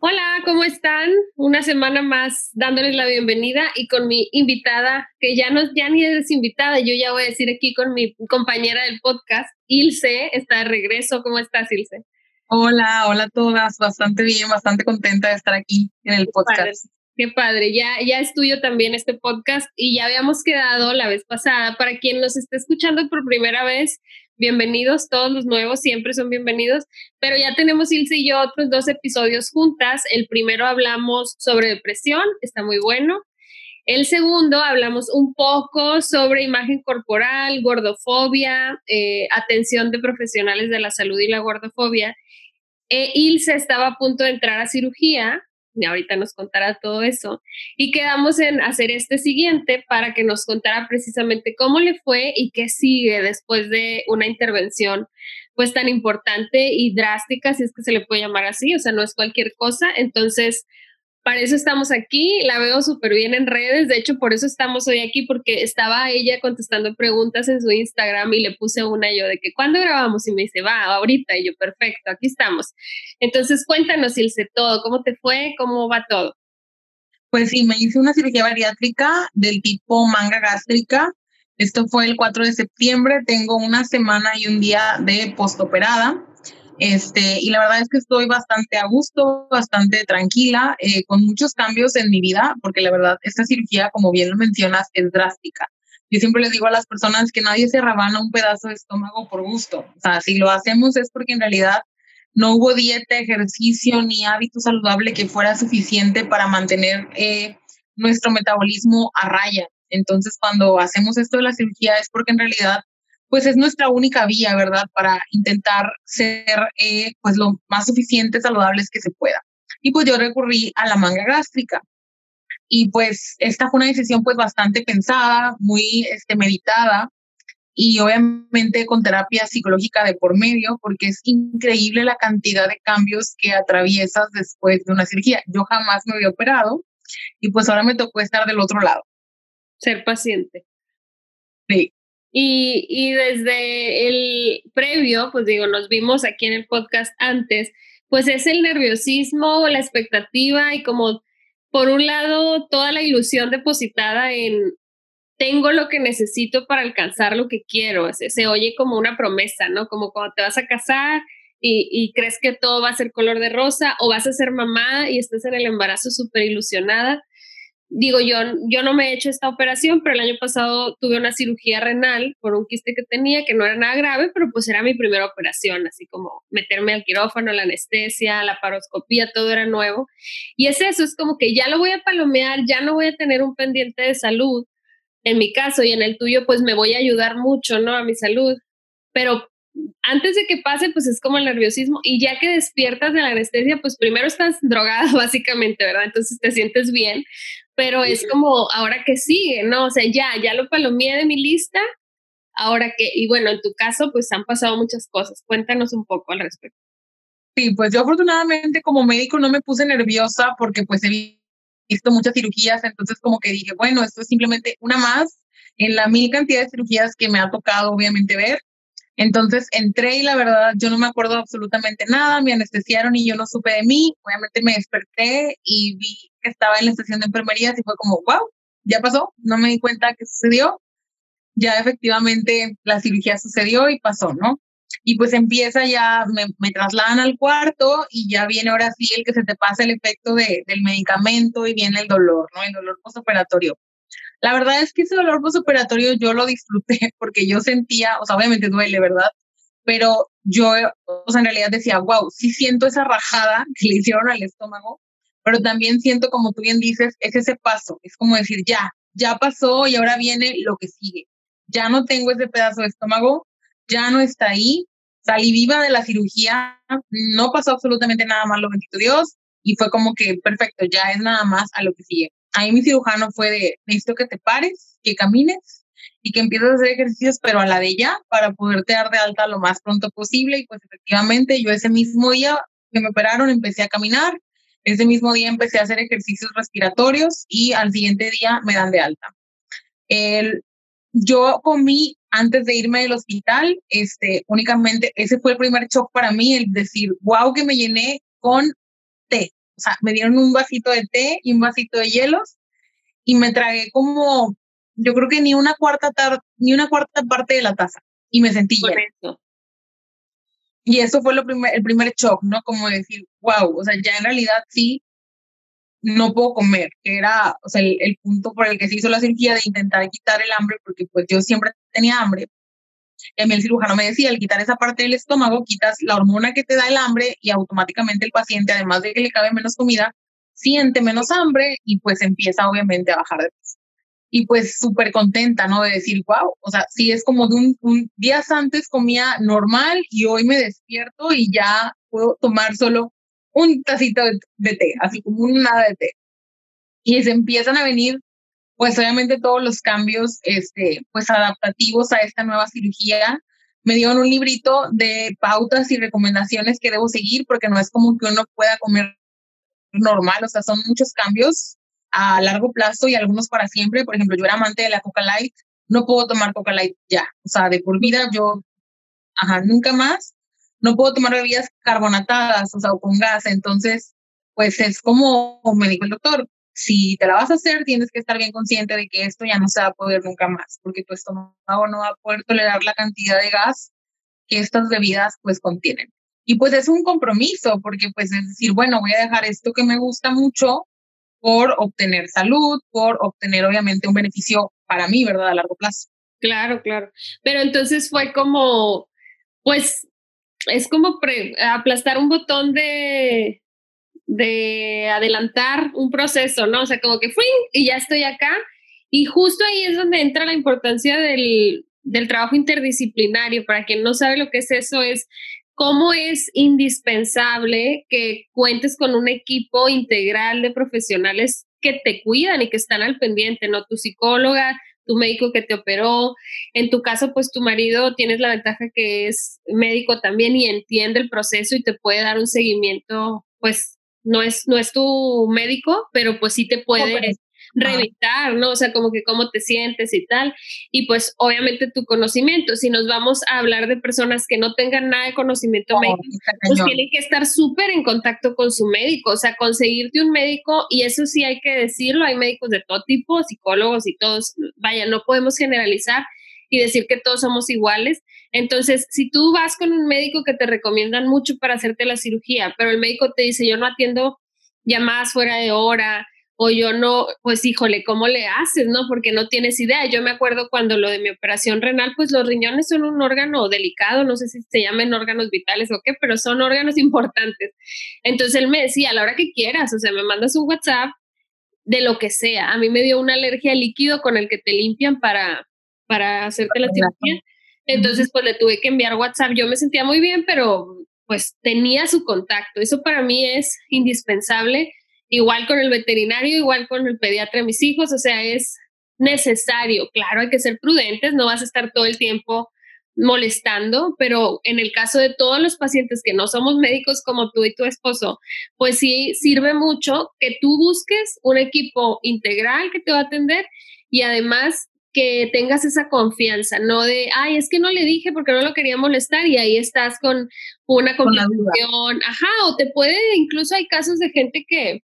Hola, ¿cómo están? Una semana más dándoles la bienvenida y con mi invitada, que ya no ya ni es invitada, yo ya voy a decir aquí con mi compañera del podcast, Ilse, está de regreso. ¿Cómo estás, Ilse? Hola, hola a todas, bastante bien, bastante contenta de estar aquí en el podcast. Qué padre, ya, ya es tuyo también este podcast y ya habíamos quedado la vez pasada. Para quien nos esté escuchando por primera vez, bienvenidos, todos los nuevos siempre son bienvenidos, pero ya tenemos Ilse y yo otros dos episodios juntas. El primero hablamos sobre depresión, está muy bueno. El segundo hablamos un poco sobre imagen corporal, gordofobia, eh, atención de profesionales de la salud y la gordofobia. E Ilse estaba a punto de entrar a cirugía ahorita nos contará todo eso. Y quedamos en hacer este siguiente para que nos contara precisamente cómo le fue y qué sigue después de una intervención pues tan importante y drástica, si es que se le puede llamar así, o sea, no es cualquier cosa. Entonces, para eso estamos aquí, la veo súper bien en redes, de hecho por eso estamos hoy aquí, porque estaba ella contestando preguntas en su Instagram y le puse una yo de que ¿cuándo grabamos? Y me dice, va, ahorita, y yo, perfecto, aquí estamos. Entonces cuéntanos, Ilse, todo, ¿cómo te fue? ¿Cómo va todo? Pues sí, me hice una cirugía bariátrica del tipo manga gástrica. Esto fue el 4 de septiembre, tengo una semana y un día de postoperada. Este, y la verdad es que estoy bastante a gusto, bastante tranquila, eh, con muchos cambios en mi vida, porque la verdad, esta cirugía, como bien lo mencionas, es drástica. Yo siempre les digo a las personas que nadie se rabana un pedazo de estómago por gusto. O sea, si lo hacemos es porque en realidad no hubo dieta, ejercicio ni hábito saludable que fuera suficiente para mantener eh, nuestro metabolismo a raya. Entonces, cuando hacemos esto de la cirugía es porque en realidad pues es nuestra única vía, ¿verdad? Para intentar ser eh, pues lo más suficiente saludables que se pueda. Y pues yo recurrí a la manga gástrica. Y pues esta fue una decisión pues bastante pensada, muy este, meditada y obviamente con terapia psicológica de por medio, porque es increíble la cantidad de cambios que atraviesas después de una cirugía. Yo jamás me había operado y pues ahora me tocó estar del otro lado. Ser paciente. Y, y desde el previo, pues digo, nos vimos aquí en el podcast antes, pues es el nerviosismo, la expectativa y como, por un lado, toda la ilusión depositada en tengo lo que necesito para alcanzar lo que quiero. Se, se oye como una promesa, ¿no? Como cuando te vas a casar y, y, crees que todo va a ser color de rosa o vas a ser mamá y estás en el embarazo súper ilusionada digo, yo, yo no me he hecho esta operación, pero el año pasado tuve una cirugía renal por un quiste que tenía, que no era nada grave, pero pues era mi primera operación, así como meterme al quirófano, la anestesia, la paroscopía, todo era nuevo. Y es eso, es como que ya lo voy a palomear, ya no voy a tener un pendiente de salud. En mi caso y en el tuyo, pues me voy a ayudar mucho, ¿no? A mi salud. Pero antes de que pase, pues es como el nerviosismo. Y ya que despiertas de la anestesia, pues primero estás drogada, básicamente, ¿verdad? Entonces te sientes bien, pero es como ahora que sigue, ¿no? O sea, ya, ya lo palomeé de mi lista, ahora que, y bueno, en tu caso, pues han pasado muchas cosas. Cuéntanos un poco al respecto. Sí, pues yo afortunadamente como médico no me puse nerviosa porque pues he visto muchas cirugías, entonces como que dije, bueno, esto es simplemente una más en la mil cantidad de cirugías que me ha tocado obviamente ver. Entonces entré y la verdad yo no me acuerdo absolutamente nada, me anestesiaron y yo no supe de mí. Obviamente me desperté y vi que estaba en la estación de enfermería y fue como, wow, ya pasó, no me di cuenta que sucedió. Ya efectivamente la cirugía sucedió y pasó, ¿no? Y pues empieza ya, me, trasladan al cuarto y ya viene ahora sí el que se te pasa el efecto de, del medicamento y viene el dolor, ¿no? El dolor postoperatorio. La verdad es que ese dolor postoperatorio yo lo disfruté porque yo sentía, o sea, obviamente duele, ¿verdad? Pero yo, o sea, en realidad decía, wow, sí siento esa rajada que le hicieron al estómago, pero también siento, como tú bien dices, es ese paso, es como decir, ya, ya pasó y ahora viene lo que sigue. Ya no tengo ese pedazo de estómago, ya no está ahí, salí viva de la cirugía, no pasó absolutamente nada más, lo bendito Dios, y fue como que perfecto, ya es nada más a lo que sigue ahí mi cirujano fue de, necesito que te pares, que camines y que empieces a hacer ejercicios, pero a la de ya, para poderte dar de alta lo más pronto posible. Y pues efectivamente yo ese mismo día que me operaron empecé a caminar, ese mismo día empecé a hacer ejercicios respiratorios y al siguiente día me dan de alta. El, yo comí antes de irme del hospital, este, únicamente ese fue el primer shock para mí, el decir, wow, que me llené con té. O sea, me dieron un vasito de té y un vasito de hielos y me tragué como, yo creo que ni una cuarta, ni una cuarta parte de la taza y me sentí llena. Y eso fue lo primer, el primer shock, ¿no? Como decir, wow, o sea, ya en realidad sí, no puedo comer, que era, o sea, el, punto por el que se hizo la cirugía de intentar quitar el hambre, porque pues yo siempre tenía hambre. Y el cirujano me decía, al quitar esa parte del estómago, quitas la hormona que te da el hambre y automáticamente el paciente, además de que le cabe menos comida, siente menos hambre y pues empieza obviamente a bajar de peso. Y pues súper contenta, ¿no? De decir, wow, o sea, sí es como de un, un días antes comía normal y hoy me despierto y ya puedo tomar solo un tacito de, té, así como un nada de té. Y se empiezan a venir, pues obviamente todos los cambios, este, pues adaptativos a esta nueva cirugía. Me dieron un librito de pautas y recomendaciones que debo seguir porque no es como que uno pueda comer normal, o sea, son muchos cambios a largo plazo y algunos para siempre. Por ejemplo, yo era amante de la Coca Light, no puedo tomar Coca Light ya, o sea, de por vida yo, ajá, nunca más no puedo tomar bebidas carbonatadas, o sea, o con gas. Entonces, pues es como me dijo el doctor, si te la vas a hacer, tienes que estar bien consciente de que esto ya no se va a poder nunca más, porque tu estómago no va a poder tolerar la cantidad de gas que estas bebidas pues contienen. Y pues es un compromiso, porque pues es decir, bueno, voy a dejar esto que me gusta mucho por obtener salud, por obtener obviamente un beneficio para mí, ¿verdad? A largo plazo. Claro, claro. Pero entonces fue como, pues es como aplastar un botón de, de adelantar un proceso, ¿no? O sea, como que fui y ya estoy acá. Y justo ahí es donde entra la importancia del, del trabajo interdisciplinario. Para quien no sabe lo que es eso, es cómo es indispensable que cuentes con un equipo integral de profesionales que te cuidan y que están al pendiente, ¿no? Tu psicóloga, tu médico que te operó. En tu caso, pues tu marido tienes la ventaja que es médico también y entiende el proceso y te puede dar un seguimiento, pues no es, no es tu médico, pero pues sí te puede reventar, ¿no? O sea, como que cómo te sientes y tal. Y pues obviamente tu conocimiento, si nos vamos a hablar de personas que no tengan nada de conocimiento oh, médico, pues tienen que estar súper en contacto con su médico, o sea, conseguirte un médico, y eso sí hay que decirlo, hay médicos de todo tipo, psicólogos y todos, vaya, no podemos generalizar y decir que todos somos iguales. Entonces, si tú vas con un médico que te recomiendan mucho para hacerte la cirugía, pero el médico te dice, yo no atiendo llamadas fuera de hora, o yo no, pues híjole, ¿cómo le haces, no? Porque no tienes idea. Yo me acuerdo cuando lo de mi operación renal, pues los riñones son un órgano delicado, no sé si se llaman órganos vitales o qué, pero son órganos importantes. Entonces él me decía, a la hora que quieras, o sea, me mandas un WhatsApp de lo que sea. A mí me dio una alergia al líquido con el que te limpian para, para hacerte la cirugía. Entonces, pues le tuve que enviar WhatsApp. Yo me sentía muy bien, pero pues tenía su contacto. Eso para mí es indispensable igual con el veterinario, igual con el pediatra de mis hijos, o sea, es necesario, claro, hay que ser prudentes, no vas a estar todo el tiempo molestando, pero en el caso de todos los pacientes que no somos médicos como tú y tu esposo, pues sí sirve mucho que tú busques un equipo integral que te va a atender y además que tengas esa confianza, no de, ay, es que no le dije porque no lo quería molestar y ahí estás con una confusión, ajá, o te puede, incluso hay casos de gente que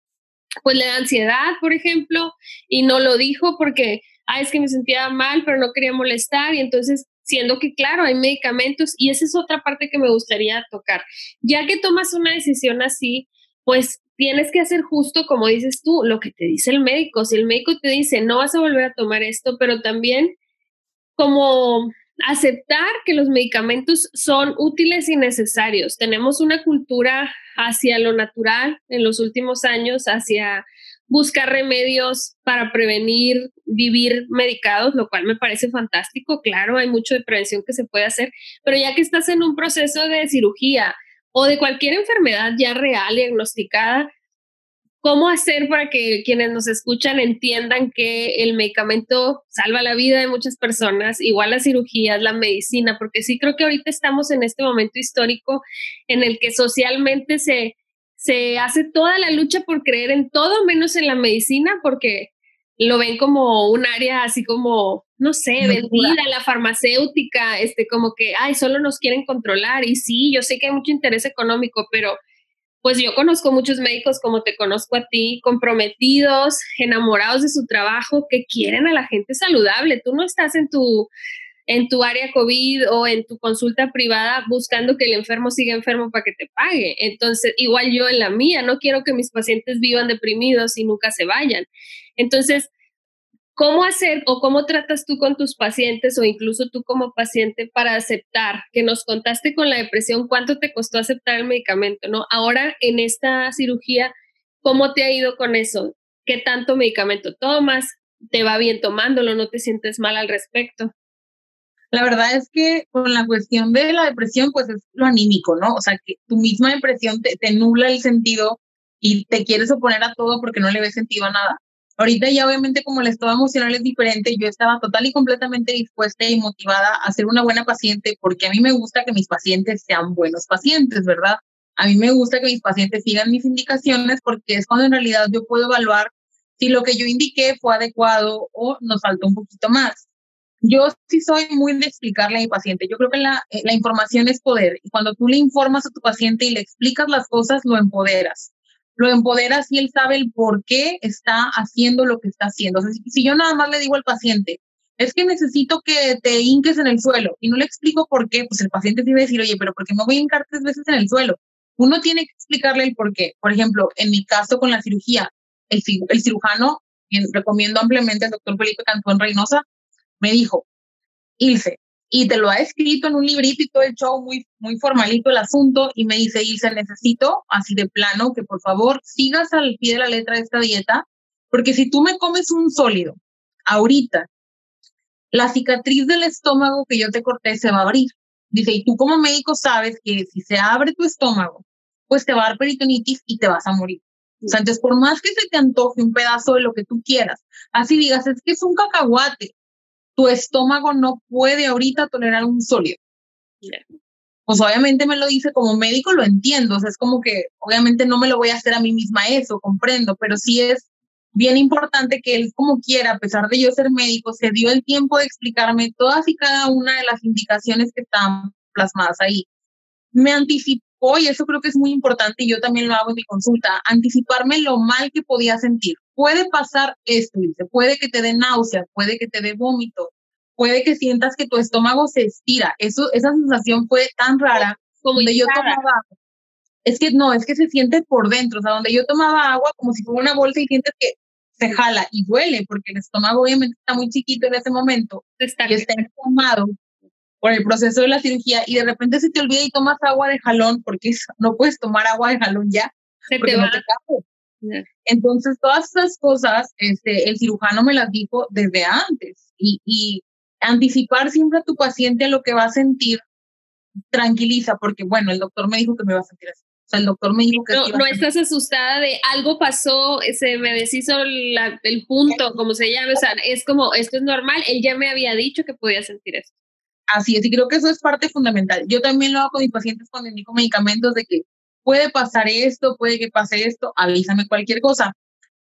pues le da ansiedad, por ejemplo, y no lo dijo porque, ah, es que me sentía mal, pero no quería molestar, y entonces, siendo que, claro, hay medicamentos, y esa es otra parte que me gustaría tocar. Ya que tomas una decisión así, pues tienes que hacer justo como dices tú, lo que te dice el médico. Si el médico te dice, no vas a volver a tomar esto, pero también como aceptar que los medicamentos son útiles y necesarios. Tenemos una cultura hacia lo natural en los últimos años, hacia buscar remedios para prevenir vivir medicados, lo cual me parece fantástico. Claro, hay mucho de prevención que se puede hacer, pero ya que estás en un proceso de cirugía o de cualquier enfermedad ya real, diagnosticada, ¿Cómo hacer para que quienes nos escuchan entiendan que el medicamento salva la vida de muchas personas, igual las cirugías, la medicina? Porque sí creo que ahorita estamos en este momento histórico en el que socialmente se, se hace toda la lucha por creer en todo menos en la medicina, porque lo ven como un área así como, no sé, vendida, la farmacéutica, este, como que, ay, solo nos quieren controlar. Y sí, yo sé que hay mucho interés económico, pero pues yo conozco muchos médicos como te conozco a ti, comprometidos, enamorados de su trabajo, que quieren a la gente saludable. Tú no estás en tu en tu área COVID o en tu consulta privada buscando que el enfermo siga enfermo para que te pague. Entonces, igual yo en la mía, no quiero que mis pacientes vivan deprimidos y nunca se vayan. Entonces, ¿Cómo hacer o cómo tratas tú con tus pacientes o incluso tú como paciente para aceptar que nos contaste con la depresión cuánto te costó aceptar el medicamento, ¿no? Ahora en esta cirugía, ¿cómo te ha ido con eso? ¿Qué tanto medicamento tomas? ¿Te va bien tomándolo? ¿No te sientes mal al respecto? La verdad es que con la cuestión de la depresión, pues es lo anímico, ¿no? O sea, que tu misma depresión te, te el sentido y te quieres oponer a todo porque no le ves sentido a nada. Ahorita ya obviamente como el estado emocional es diferente, yo estaba total y completamente dispuesta y motivada a ser una buena paciente porque a mí me gusta que mis pacientes sean buenos pacientes, ¿verdad? A mí me gusta que mis pacientes sigan mis indicaciones porque es cuando en realidad yo puedo evaluar si lo que yo indiqué fue adecuado o nos faltó un poquito más. Yo sí soy muy de explicarle a mi paciente. Yo creo que la, eh, la información es poder y cuando tú le informas a tu paciente y le explicas las cosas, lo empoderas lo empoderas y él sabe el por qué está haciendo lo que está haciendo. O sea, si, yo nada más le digo al paciente, es que necesito que te hinques en el suelo y no le explico por qué, pues el paciente tiene que decir, oye, pero ¿por qué me voy a hincar tres veces en el suelo? Uno tiene que explicarle el por qué. Por ejemplo, en mi caso con la cirugía, el, el cirujano, recomiendo ampliamente al doctor Felipe Cantón Reynosa, me dijo, Ilse, y te lo ha escrito en un librito y todo el show muy, muy formalito el asunto y me dice, Ilse, necesito así de plano que por favor sigas al pie de la letra de esta dieta, porque si tú me comes un sólido ahorita, la cicatriz del estómago que yo te corté se va a abrir. Dice, y tú como médico sabes que si se abre tu estómago, pues te va a dar peritonitis y te vas a morir. O sea, entonces, por más que se te antoje un pedazo de lo que tú quieras, así digas, es que es un cacahuate, tu estómago no puede ahorita tolerar un sólido. Pues obviamente me lo dice como médico, lo entiendo, o sea, es como que obviamente no me lo voy a hacer a mí misma eso, comprendo, pero sí es bien importante que él como quiera, a pesar de yo ser médico, se dio el tiempo de explicarme todas y cada una de las indicaciones que están plasmadas ahí. Me anticipó, y eso creo que es muy importante, y yo también lo hago en mi consulta, anticiparme lo mal que podía sentir puede pasar esto, dice, puede que te dé náuseas, puede que te dé vómito, puede que sientas que tu estómago se estira. Eso, esa sensación fue tan rara. Como donde yo tomaba, es que no, es que se siente por dentro, o sea, donde yo tomaba agua como si fuera una bolsa y sientes que se jala y duele, porque el estómago obviamente está muy chiquito en ese momento está y está inflamado por el proceso de la cirugía y de repente se te olvida y tomas agua de jalón, porque no puedes tomar agua de jalón ya, se porque te no te cabe. Entonces, todas esas cosas, este, el cirujano me las dijo desde antes y, y anticipar siempre a tu paciente lo que va a sentir tranquiliza, porque bueno, el doctor me dijo que me iba a sentir así. O sea, el doctor me dijo que... No, no estás asustada de algo pasó, se me deshizo el punto, como se llama, o sea, es como, esto es normal, él ya me había dicho que podía sentir esto. Así es, y creo que eso es parte fundamental. Yo también lo hago con mis pacientes cuando indico medicamentos de que puede pasar esto, puede que pase esto, avísame cualquier cosa.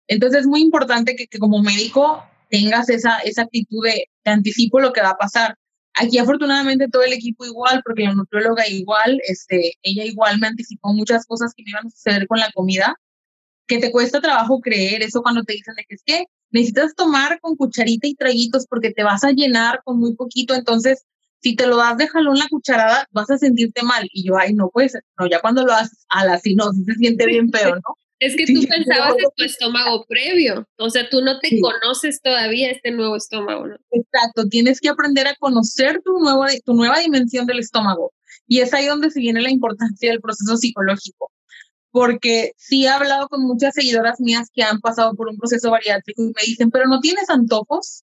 Entonces es muy importante que, como médico tengas esa, esa actitud de te anticipo lo que va a pasar. Aquí afortunadamente todo el equipo igual, porque la nutrióloga igual, este, ella igual me anticipó muchas cosas que me iban a suceder con la comida, que te cuesta trabajo creer eso cuando te dicen de que es que necesitas tomar con cucharita y traguitos porque te vas a llenar con muy poquito, entonces si te lo das de jalón la cucharada, vas a sentirte mal. Y yo, ay, no puede ser. No, ya cuando lo haces a la si no, se siente bien peor, ¿no? Es que tú pensabas en tu estómago previo, o sea, tú no te conoces todavía este nuevo estómago, ¿no? Exacto, tienes que aprender a conocer tu, nuevo, tu nueva dimensión del estómago. Y es ahí donde se viene la importancia del proceso psicológico. Porque sí he hablado con muchas seguidoras mías que han pasado por un proceso bariátrico y me dicen, pero no tienes antojos.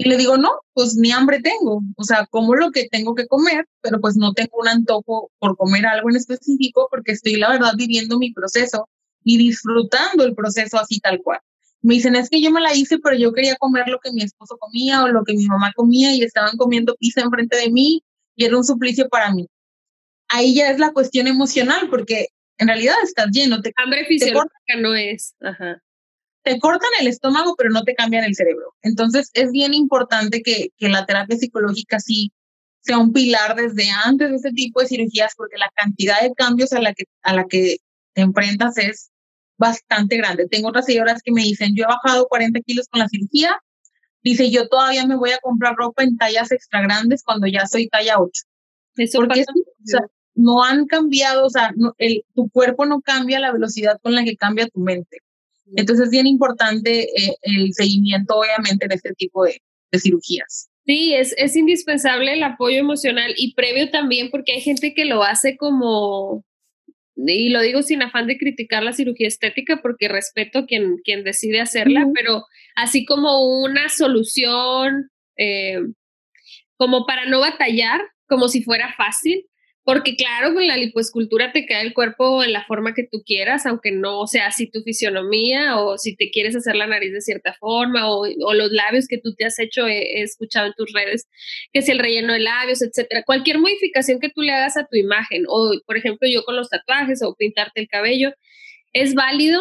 Y le digo, no, pues ni hambre tengo. O sea, como lo que tengo que comer, pero pues no tengo un antojo por comer algo en específico porque estoy, la verdad, viviendo mi proceso y disfrutando el proceso así tal cual. Me dicen, es que yo me la hice, pero yo quería comer lo que mi esposo comía o lo que mi mamá comía y estaban comiendo pizza enfrente de mí y era un suplicio para mí. Ahí ya es la cuestión emocional, porque en realidad estás lleno. Te, Hambre fisiológica no es. Ajá. Te cortan el estómago, pero no te cambian el cerebro. Entonces es bien importante que, que la terapia psicológica sí sea un pilar desde antes de ese tipo de cirugías, porque la cantidad de cambios a la que, a la que te enfrentas es bastante grande. Tengo otras señoras que me dicen, yo he bajado 40 kilos con la cirugía. Dice, yo todavía me voy a comprar ropa en tallas extra grandes cuando ya soy talla 8. Eso Porque no han cambiado, o sea, el, tu cuerpo no cambia la velocidad con la que cambia tu mente. Entonces es bien importante eh, el seguimiento, obviamente, de este tipo de, de cirugías. Sí, es, es indispensable el apoyo emocional y previo también porque hay gente que lo hace como y lo digo sin afán de criticar la cirugía estética porque respeto quien, quien decide hacerla, pero así como una solución, eh, como para no batallar, como si fuera fácil, porque claro, con la lipoescultura te queda el cuerpo en la forma que tú quieras, aunque no sea así tu fisionomía o si te quieres hacer la nariz de cierta forma o, los labios que tú te has hecho, he, escuchado en tus redes, que es el relleno de labios, etcétera. Cualquier modificación que tú le hagas a tu imagen o, por ejemplo, yo con los tatuajes o pintarte el cabello, es válido,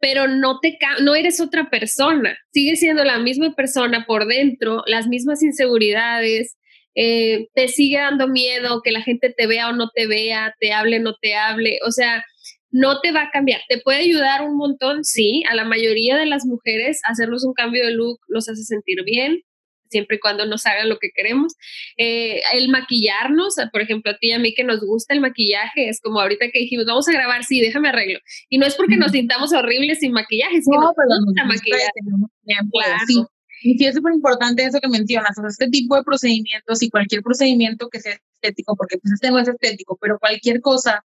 pero no, te, no eres otra persona. Sigues siendo la misma persona por dentro, las mismas inseguridades, eh, te sigue dando miedo que la gente te vea o no te vea, te hable o no te hable, o sea, no te va a cambiar. Te puede ayudar un montón, sí, a la mayoría de las mujeres hacernos un cambio de look nos hace sentir bien, siempre y cuando nos hagan lo que queremos. Eh, el maquillarnos, por ejemplo, a ti y a mí que nos gusta el maquillaje, es como ahorita que dijimos, vamos a grabar, sí, déjame arreglo. Y no es porque nos sintamos horribles sin maquillaje, es que no, nos gusta maquillar. Claro. Y es súper importante eso que mencionas, o sea, este tipo de procedimientos y cualquier procedimiento que sea estético, porque pues este no es estético, pero cualquier cosa,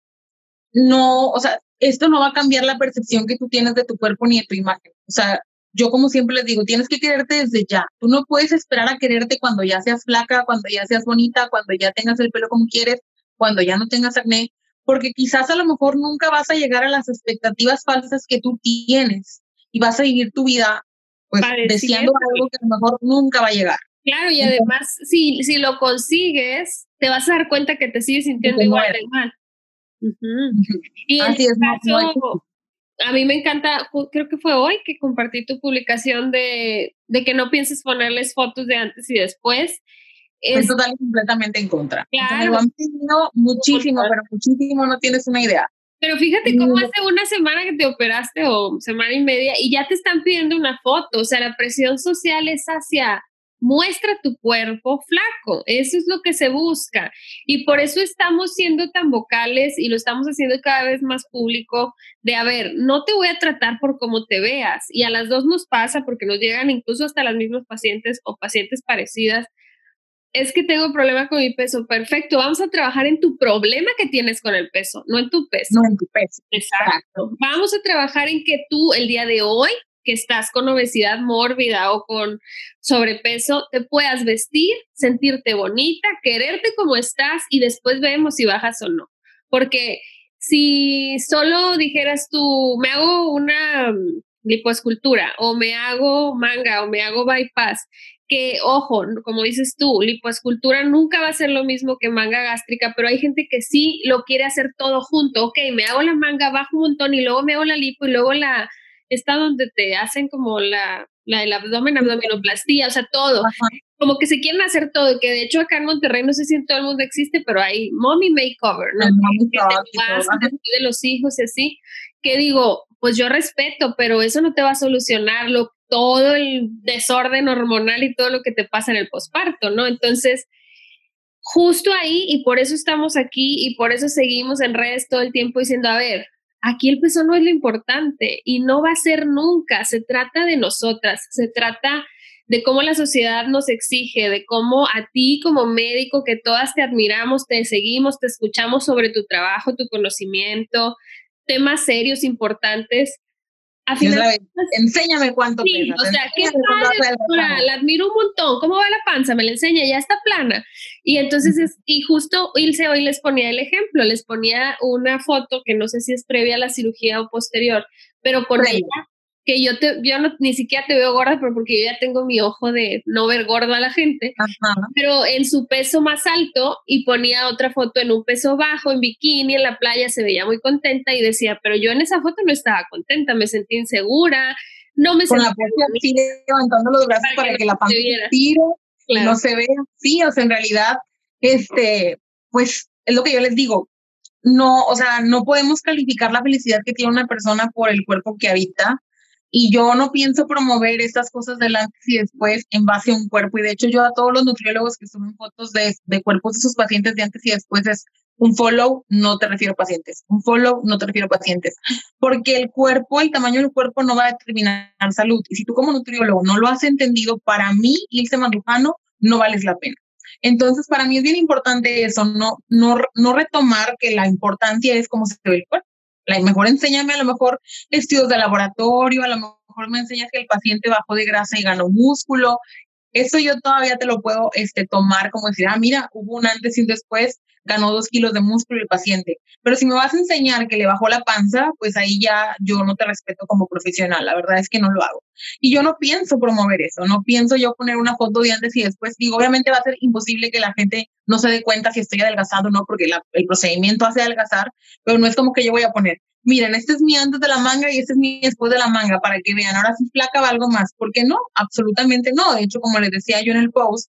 no, o sea, esto no va a cambiar la percepción que tú tienes de tu cuerpo ni de tu imagen. O sea, yo como siempre les digo, tienes que quererte desde ya. Tú no puedes esperar a quererte cuando ya seas flaca, cuando ya seas bonita, cuando ya tengas el pelo como quieres, cuando ya no tengas acné, porque quizás a lo mejor nunca vas a llegar a las expectativas falsas que tú tienes y vas a vivir tu vida pues deseando algo que a lo mejor nunca va a llegar. Claro, y además, si, si lo consigues, te vas a dar cuenta que te sigues sintiendo igual de mal. Y Así es, a mí me encanta, creo que fue hoy que compartí tu publicación de, de que no pienses ponerles fotos de antes y después. Es totalmente completamente en contra. Claro. Han muchísimo, pero muchísimo, no tienes una idea. Pero fíjate cómo hace una semana que te operaste o semana y media y ya te están pidiendo una foto. O sea, la presión social es hacia muestra tu cuerpo flaco. Eso es lo que se busca. Y por eso estamos siendo tan vocales y lo estamos haciendo cada vez más público de, a ver, no te voy a tratar por cómo te veas. Y a las dos nos pasa porque nos llegan incluso hasta las mismas pacientes o pacientes parecidas es que tengo problema con mi peso. Perfecto, vamos a trabajar en tu problema que tienes con el peso, no en tu peso. No en tu peso. Exacto. Vamos a trabajar en que tú el día de hoy, que estás con obesidad mórbida o con sobrepeso, te puedas vestir, sentirte bonita, quererte como estás y después vemos si bajas o no. Porque si solo dijeras tú, me hago una lipoescultura o me hago manga o me hago bypass que, ojo, como dices tú, lipoescultura nunca va a ser lo mismo que manga gástrica, pero hay gente que sí lo quiere hacer todo junto. Ok, me hago la manga, bajo un montón y luego me hago la lipo y luego la, está donde te hacen como la, la del abdomen, abdominoplastía, o sea, todo. Como que se quieren hacer todo, que de hecho acá en Monterrey no sé si en todo el mundo existe, pero hay mommy makeover, ¿no? Que de los hijos y así, que digo, pues yo respeto, pero eso no te va a solucionar lo todo el desorden hormonal y todo lo que te pasa en el posparto, ¿no? Entonces, justo ahí, y por eso estamos aquí y por eso seguimos en redes todo el tiempo diciendo, a ver, aquí el peso no es lo importante y no va a ser nunca, se trata de nosotras, se trata de cómo la sociedad nos exige, de cómo a ti como médico que todas te admiramos, te seguimos, te escuchamos sobre tu trabajo, tu conocimiento, temas serios, importantes, enséñame cuánto sí, O sea, qué padre, la admiro un montón. ¿Cómo va la panza? Me la enseña, ya está plana. Y entonces, es, y justo Ilse hoy les ponía el ejemplo, les ponía una foto que no sé si es previa a la cirugía o posterior, pero con ella que yo te, yo no, ni siquiera te veo gorda, pero porque yo ya tengo mi ojo de no ver gorda a la gente, pero en su peso más alto y ponía otra foto en un peso bajo, en bikini, en la playa, se veía muy contenta y decía, pero yo en esa foto no estaba contenta, me sentí insegura, no me Con la así levantando los brazos para, que, la panza tire, no se vea, sí, o sea, en realidad, este, pues es lo que yo les digo, no, o sea, no podemos calificar la felicidad que tiene una persona por el cuerpo que habita, y yo no pienso promover estas cosas del antes y después en base a un cuerpo. Y de hecho yo a todos los nutriólogos que suben fotos de, de cuerpos de sus pacientes de antes y después es un follow, no te refiero a pacientes. Un follow, no te refiero a pacientes. Porque el cuerpo, el tamaño del cuerpo no va a determinar salud. Y si tú como nutriólogo no lo has entendido, para mí, Ilse Mandujano, no vales la pena. Entonces, para mí es bien importante eso, no, no, no retomar que la importancia es cómo se ve el cuerpo mejor enséñame a lo mejor estudios de laboratorio, a lo mejor me enseñas que el paciente bajó de grasa y ganó músculo. Eso yo todavía te lo puedo este, tomar como decir, ah, mira, hubo un antes y un después, ganó dos kilos de músculo el paciente. Pero si me vas a enseñar que le bajó la panza, pues ahí ya yo no te respeto como profesional. La verdad es que no lo hago. Y yo no pienso promover eso, no pienso yo poner una foto de antes y después. Digo, obviamente va a ser imposible que la gente no se dé cuenta si estoy adelgazando o no, porque el procedimiento hace adelgazar, pero no es como que yo voy a poner, miren, este es mi antes de la manga y este es mi después de la manga, para que vean, ahora sí flaca o algo más. ¿Por qué no? Absolutamente no. De hecho, como les decía yo en el post,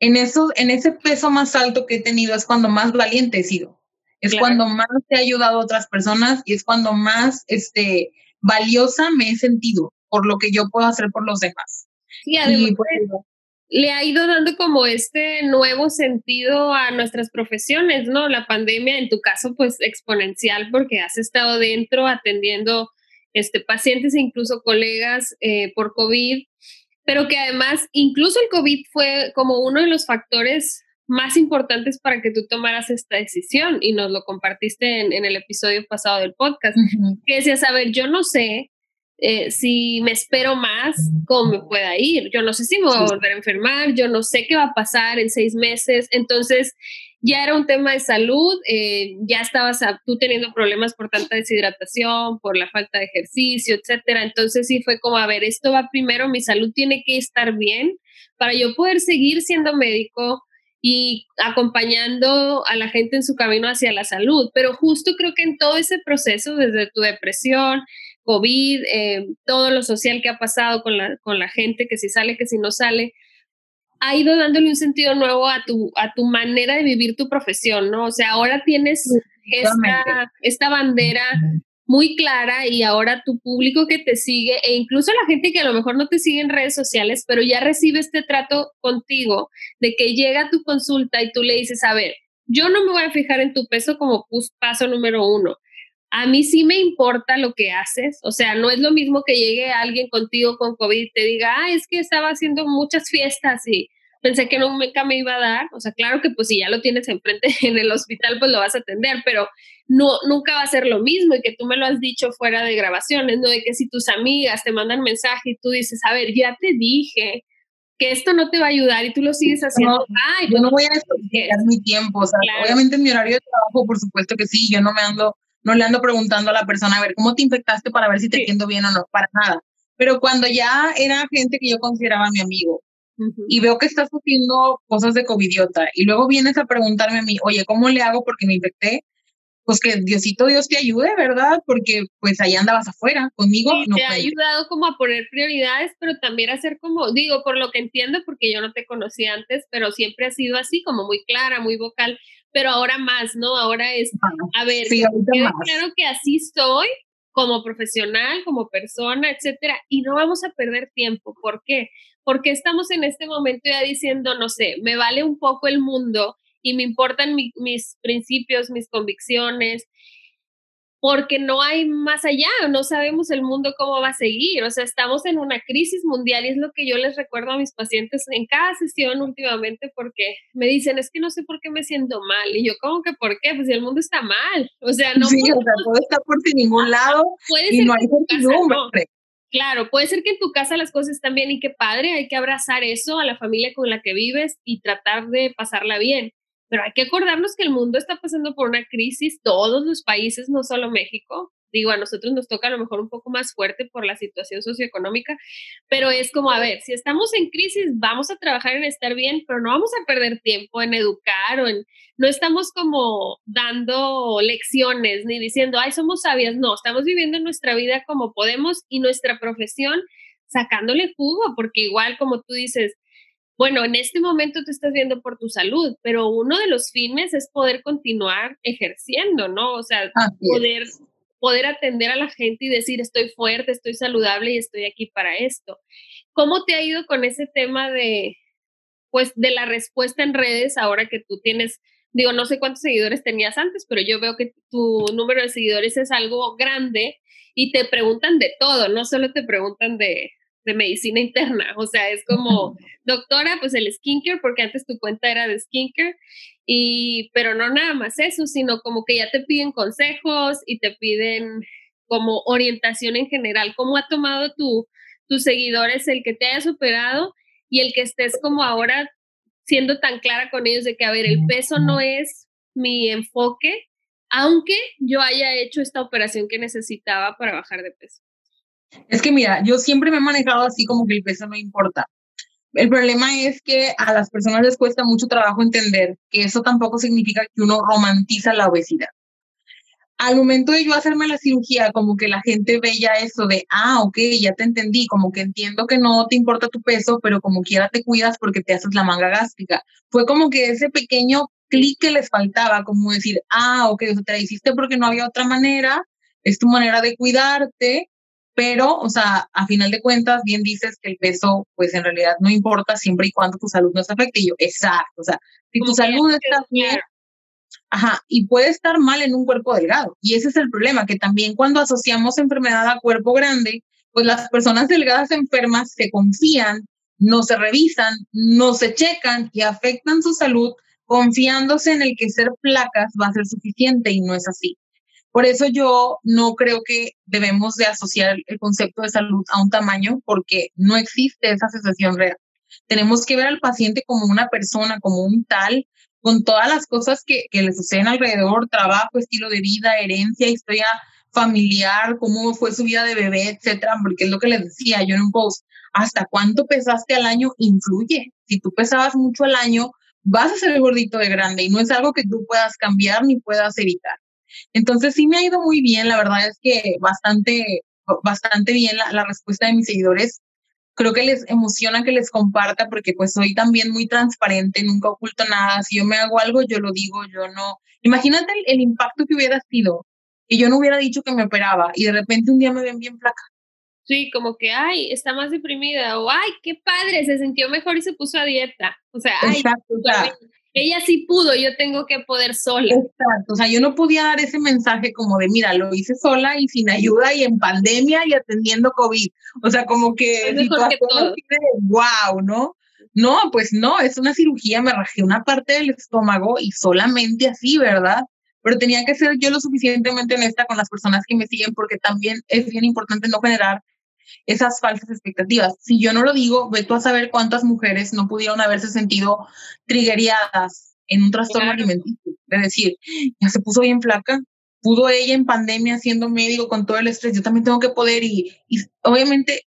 en, eso, en ese peso más alto que he tenido es cuando más valiente he sido. Es cuando más he ayudado a otras personas y es cuando más este, valiosa me he sentido por lo que yo puedo hacer por los demás. Sí, además, pues, le ha ido dando como este nuevo sentido a nuestras profesiones, ¿no? La pandemia, en tu caso, pues exponencial, porque has estado dentro atendiendo este, pacientes e incluso colegas eh, por COVID pero que además incluso el COVID fue como uno de los factores más importantes para que tú tomaras esta decisión y nos lo compartiste en, el episodio pasado del podcast, que decías, a ver, yo no sé eh, si me espero más, cómo me pueda ir, yo no sé si me voy a volver a enfermar, yo no sé qué va a pasar en seis meses, entonces ya era un tema de salud, eh, ya estabas tú teniendo problemas por tanta deshidratación, por la falta de ejercicio, etcétera. Entonces sí fue como, a ver, esto va primero, mi salud tiene que estar bien para yo poder seguir siendo médico y acompañando a la gente en su camino hacia la salud. Pero justo creo que en todo ese proceso, desde tu depresión, COVID, eh, todo lo social que ha pasado con la, con la gente, que si sale, que si no sale, ha ido dándole un sentido nuevo a tu, a tu manera de vivir tu profesión, ¿no? O sea, ahora tienes esta, esta bandera muy clara y ahora tu público que te sigue e incluso la gente que a lo mejor no te sigue en redes sociales, pero ya recibe este trato contigo de que llega tu consulta y tú le dices, a ver, yo no me voy a fijar en tu peso como paso número uno. A mí sí me importa lo que haces, o sea, no es lo mismo que llegue alguien contigo con COVID y te diga, ah, es que estaba haciendo muchas fiestas y pensé que nunca me iba a dar, o sea, claro que pues si ya lo tienes enfrente en el hospital, pues lo vas a atender, pero no, nunca va a ser lo mismo y que tú me lo has dicho fuera de grabaciones, ¿no? De que si tus amigas te mandan mensaje y tú dices, a ver, ya te dije que esto no te va a ayudar y tú lo sigues haciendo. No, Ay, yo no voy a desperdiciar mi tiempo, o sea, obviamente en mi horario de trabajo, por supuesto que sí, yo no me ando no le ando preguntando a la persona, a ver, ¿cómo te infectaste para ver si te entiendo bien o no? Para nada. Pero cuando ya era gente que yo consideraba mi amigo y veo que estás haciendo cosas de covidiota y luego vienes a preguntarme a mí, oye, ¿cómo le hago porque me infecté? Pues que Diosito Dios te ayude, ¿verdad? Porque pues ahí andabas afuera, conmigo no. Te ha ayudado como a poner prioridades, pero también a ser como, digo, por lo que entiendo, porque yo no te conocí antes, pero siempre ha sido así, como muy clara, muy vocal pero ahora más, ¿no? Ahora es, a ver, claro que así estoy como profesional, como persona, etcétera, y no vamos a perder tiempo. ¿Por qué? Porque estamos en este momento ya diciendo, no sé, me vale un poco el mundo y me importan mis principios, mis convicciones. Porque no hay más allá, no sabemos el mundo cómo va a seguir, o sea, estamos en una crisis mundial y es lo que yo les recuerdo a mis pacientes en cada sesión últimamente porque me dicen, es que no sé por qué me siento mal y yo, ¿cómo que por qué? Pues si el mundo está mal, o sea, no... Sí, o sea, todo está por ningún lado puede y no hay certidumbre. Claro, puede ser que en tu casa las cosas están bien y qué padre, hay que abrazar eso a la familia con la que vives y tratar de pasarla bien pero hay que acordarnos que el mundo está pasando por una crisis, todos los países, no solo México. Digo, a nosotros nos toca a lo mejor un poco más fuerte por la situación socioeconómica, pero es como, a ver, si estamos en crisis, vamos a trabajar en estar bien, pero no vamos a perder tiempo en educar o en, no estamos como dando lecciones ni diciendo, ay, somos sabias, no, estamos viviendo nuestra vida como podemos y nuestra profesión sacándole jugo, porque igual como tú dices, bueno, en este momento te estás viendo por tu salud, pero uno de los fines es poder continuar ejerciendo, ¿no? O sea, poder, poder atender a la gente y decir, estoy fuerte, estoy saludable y estoy aquí para esto. ¿Cómo te ha ido con ese tema de, pues, de la respuesta en redes ahora que tú tienes, digo, no sé cuántos seguidores tenías antes, pero yo veo que tu número de seguidores es algo grande y te preguntan de todo, no solo te preguntan de, de medicina interna, o sea, es como, doctora, pues el skincare, porque antes tu cuenta era de skincare, y, pero no nada más eso, sino como que ya te piden consejos y te piden como orientación en general, cómo ha tomado tu, tus seguidores el que te haya superado y el que estés como ahora siendo tan clara con ellos de que, a ver, el peso no es mi enfoque, aunque yo haya hecho esta operación que necesitaba para bajar de peso. Es que mira, yo siempre me he manejado así como que el peso no importa. El problema es que a las personas les cuesta mucho trabajo entender que eso tampoco significa que uno romantiza la obesidad. Al momento de yo hacerme la cirugía, como que la gente veía eso de, ah, ok, ya te entendí, como que entiendo que no te importa tu peso, pero como quiera te cuidas porque te haces la manga gástrica. Fue como que ese pequeño clic que les faltaba, como decir, ah, ok, o te la hiciste porque no había otra manera, es tu manera de cuidarte, pero, o sea, a final de cuentas, bien dices que el peso, pues en realidad no importa siempre y cuando tu salud no se afecte. Y yo, exacto, o sea, si tu salud está bien, ajá, y puede estar mal en un cuerpo delgado. Y ese es el problema, que también cuando asociamos enfermedad a cuerpo grande, pues las personas delgadas enfermas se confían, no se revisan, no se checan y afectan su salud confiándose en el que ser placas va a ser suficiente y no es así. Por eso yo no creo que debemos de asociar el concepto de salud a un tamaño porque no existe esa sensación real. Tenemos que ver al paciente como una persona, como un tal, con todas las cosas que, le suceden alrededor, trabajo, estilo de vida, herencia, historia familiar, cómo fue su vida de bebé, etcétera, porque es lo que les decía yo en un post, hasta cuánto pesaste al año influye. Si tú pesabas mucho al año, vas a ser gordito de grande y no es algo que tú puedas cambiar ni puedas evitar. Entonces sí me ha ido muy bien, la verdad es que bastante, bastante bien la, la respuesta de mis seguidores. Creo que les emociona que les comparta porque pues soy también muy transparente, nunca oculto nada. Si yo me hago algo, yo lo digo, yo no. Imagínate el, el impacto que hubiera sido que yo no hubiera dicho que me operaba y de repente un día me ven bien flaca. Sí, como que, ay, está más deprimida, o ay, qué padre, se sintió mejor y se puso a dieta. O sea, ay, Exacto, ella sí pudo, yo tengo que poder sola. Exacto, o sea, yo no podía dar ese mensaje como de, mira, lo hice sola y sin ayuda y en pandemia y atendiendo COVID. O sea, como que wow, ¿no? No, pues no, es una cirugía, me rajé una parte del estómago y solamente así, ¿verdad? Pero tenía que ser yo lo suficientemente honesta con las personas que me siguen porque también es bien importante no generar esas falsas expectativas. Si yo no lo digo, ve tú a saber cuántas mujeres no pudieron haberse sentido trigueriadas en un trastorno alimenticio. Es decir, ya se puso bien flaca, pudo ella en pandemia siendo médico con todo el estrés, yo también tengo que poder y, y obviamente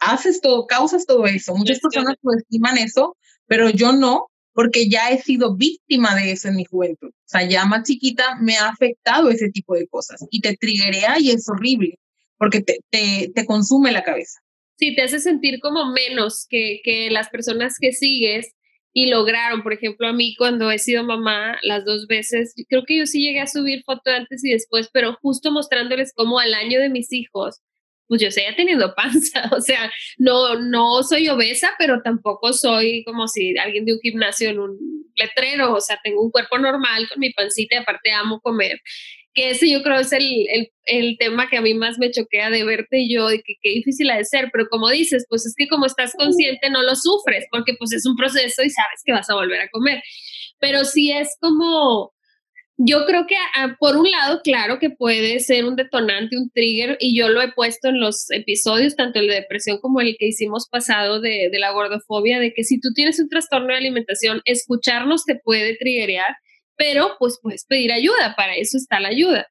haces todo, causas todo eso. Muchas personas subestiman eso, pero yo no, porque ya he sido víctima de eso en mi juventud. O sea, ya más chiquita me ha afectado ese tipo de cosas y te triguea y es horrible porque te, te, te, consume la cabeza. Sí, te hace sentir como menos que, que las personas que sigues y lograron, por ejemplo, a mí cuando he sido mamá las dos veces, creo que yo sí llegué a subir foto antes y después, pero justo mostrándoles cómo al año de mis hijos, pues yo seguía teniendo panza, o sea, no, no soy obesa, pero tampoco soy como si alguien de un gimnasio en un letrero, o sea, tengo un cuerpo normal con mi pancita y aparte amo comer que ese yo creo es el, el, el, tema que a mí más me choquea de verte yo, y que qué difícil ha de ser, pero como dices, pues es que como estás consciente no lo sufres, porque pues es un proceso y sabes que vas a volver a comer, pero sí es como yo creo que ah, por un lado, claro que puede ser un detonante, un trigger, y yo lo he puesto en los episodios, tanto el de depresión como el que hicimos pasado de, de la gordofobia, de que si tú tienes un trastorno de alimentación, escucharnos te puede triggerear, pero pues puedes pedir ayuda, para eso está la ayuda.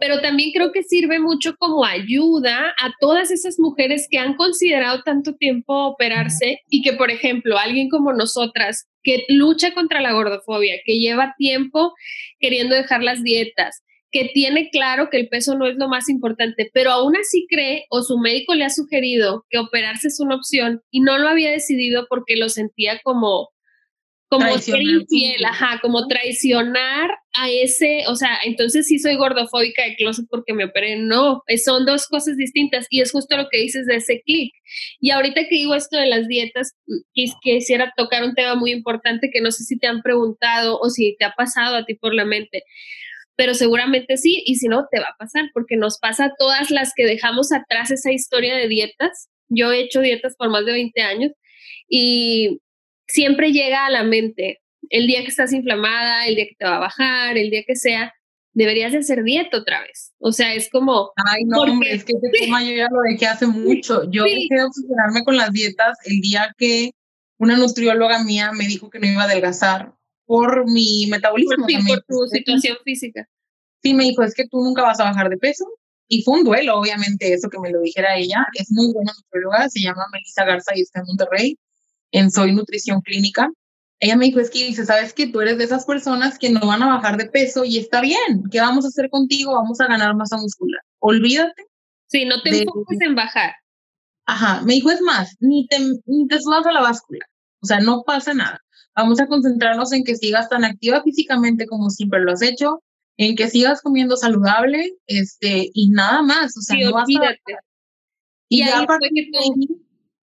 Pero también creo que sirve mucho como ayuda a todas esas mujeres que han considerado tanto tiempo operarse y que, por ejemplo, alguien como nosotras que lucha contra la gordofobia, que lleva tiempo queriendo dejar las dietas, que tiene claro que el peso no es lo más importante, pero aún así cree o su médico le ha sugerido que operarse es una opción y no lo había decidido porque lo sentía como como ser infiel, ajá, como traicionar a ese, o sea, entonces sí soy gordofóbica de closet porque me operé, no, son dos cosas distintas y es justo lo que dices de ese clic. Y ahorita que digo esto de las dietas, quisiera tocar un tema muy importante que no sé si te han preguntado o si te ha pasado a ti por la mente, pero seguramente sí, y si no, te va a pasar, porque nos pasa a todas las que dejamos atrás esa historia de dietas. Yo he hecho dietas por más de 20 años y siempre llega a la mente el día que estás inflamada, el día que te va a bajar, el día que sea, deberías de hacer dieta otra vez. O sea, es como... Ay, no, hombre, es que ese tema yo ya lo dejé hace mucho. Yo dejé de obsesionarme con las dietas el día que una nutrióloga mía me dijo que no iba a adelgazar por mi metabolismo. Por, por tu situación física. Sí, me dijo, es que tú nunca vas a bajar de peso. Y fue un duelo, obviamente, eso que me lo dijera ella. Es muy buena nutrióloga, se llama Melissa Garza y está en Monterrey en Soy Nutrición Clínica, ella me dijo, es que dice, sabes que tú eres de esas personas que no van a bajar de peso y está bien, ¿qué vamos a hacer contigo? Vamos a ganar masa muscular. Olvídate. Sí, no te enfoques en bajar. Ajá, me dijo, es más, ni te, ni te subas a la báscula, o sea, no pasa nada. Vamos a concentrarnos en que sigas tan activa físicamente como siempre lo has hecho, en que sigas comiendo saludable, este, y nada más, o sea, no vas a... Y, ya,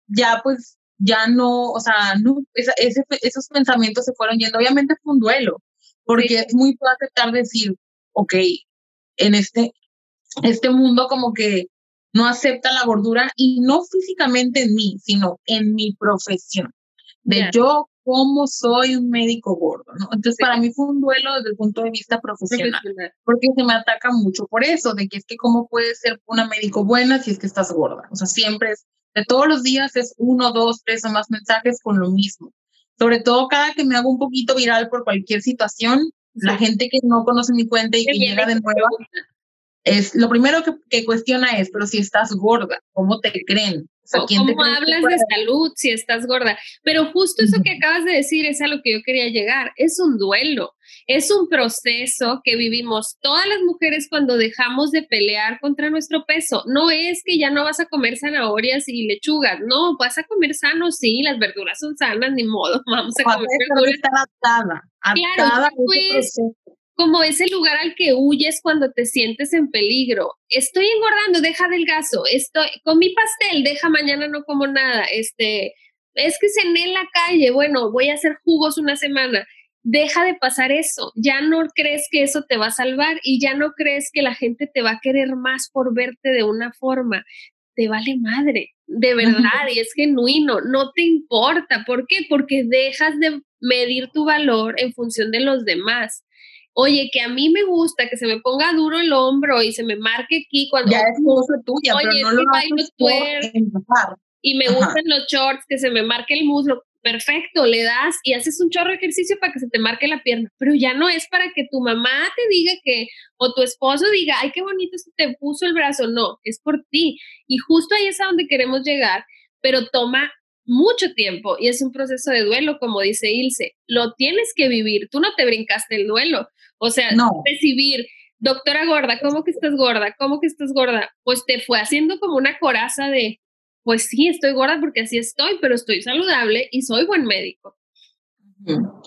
ya pues ya no, o sea, no, esos pensamientos se fueron yendo. Obviamente fue un duelo, porque es muy fácil aceptar decir, ok, en este, este mundo como que no acepta la gordura y no físicamente en mí, sino en mi profesión, de yo como soy un médico gordo, ¿no? Entonces, para mí fue un duelo desde el punto de vista profesional, porque se me ataca mucho por eso, de que es que cómo puedes ser una médico buena si es que estás gorda. O sea, siempre es de todos los días es uno, dos, tres o más mensajes con lo mismo. Sobre todo cada que me hago un poquito viral por cualquier situación, la gente que no conoce mi cuenta y que llega de nuevo, es lo primero que, que, cuestiona es, pero si estás gorda, ¿cómo te creen? ¿Cómo hablas de salud si estás gorda? Pero justo eso que acabas de decir es a lo que yo quería llegar. Es un duelo, es un proceso que vivimos todas las mujeres cuando dejamos de pelear contra nuestro peso. No es que ya no vas a comer zanahorias y lechugas, no, vas a comer sano, sí, las verduras son sanas, ni modo, vamos a comer verduras. Estar atada, pues, como ese lugar al que huyes cuando te sientes en peligro. Estoy engordando, deja delgazo. Estoy con mi pastel, deja mañana no como nada. Este, es que cené en la calle, bueno, voy a hacer jugos una semana. Deja de pasar eso. Ya no crees que eso te va a salvar y ya no crees que la gente te va a querer más por verte de una forma. Te vale madre, de verdad, y es genuino, no te importa. ¿Por qué? Porque dejas de medir tu valor en función de los demás oye, que a mí me gusta que se me ponga duro el hombro y se me marque aquí cuando... Ya es cosa tuya, pero no lo haces por Y me gustan los shorts, que se me marque el muslo. Perfecto, le das y haces un chorro de ejercicio para que se te marque la pierna, pero ya no es para que tu mamá te diga que, o tu esposo diga, ay, qué bonito se te puso el brazo, no, es por ti. Y justo ahí es a donde queremos llegar, pero toma mucho tiempo y es un proceso de duelo, como dice Ilse, lo tienes que vivir, tú no te brincaste el duelo, o sea, no. recibir, doctora gorda, ¿cómo que estás gorda? ¿Cómo que estás gorda? Pues te fue haciendo como una coraza de, pues sí, estoy gorda porque así estoy, pero estoy saludable y soy buen médico.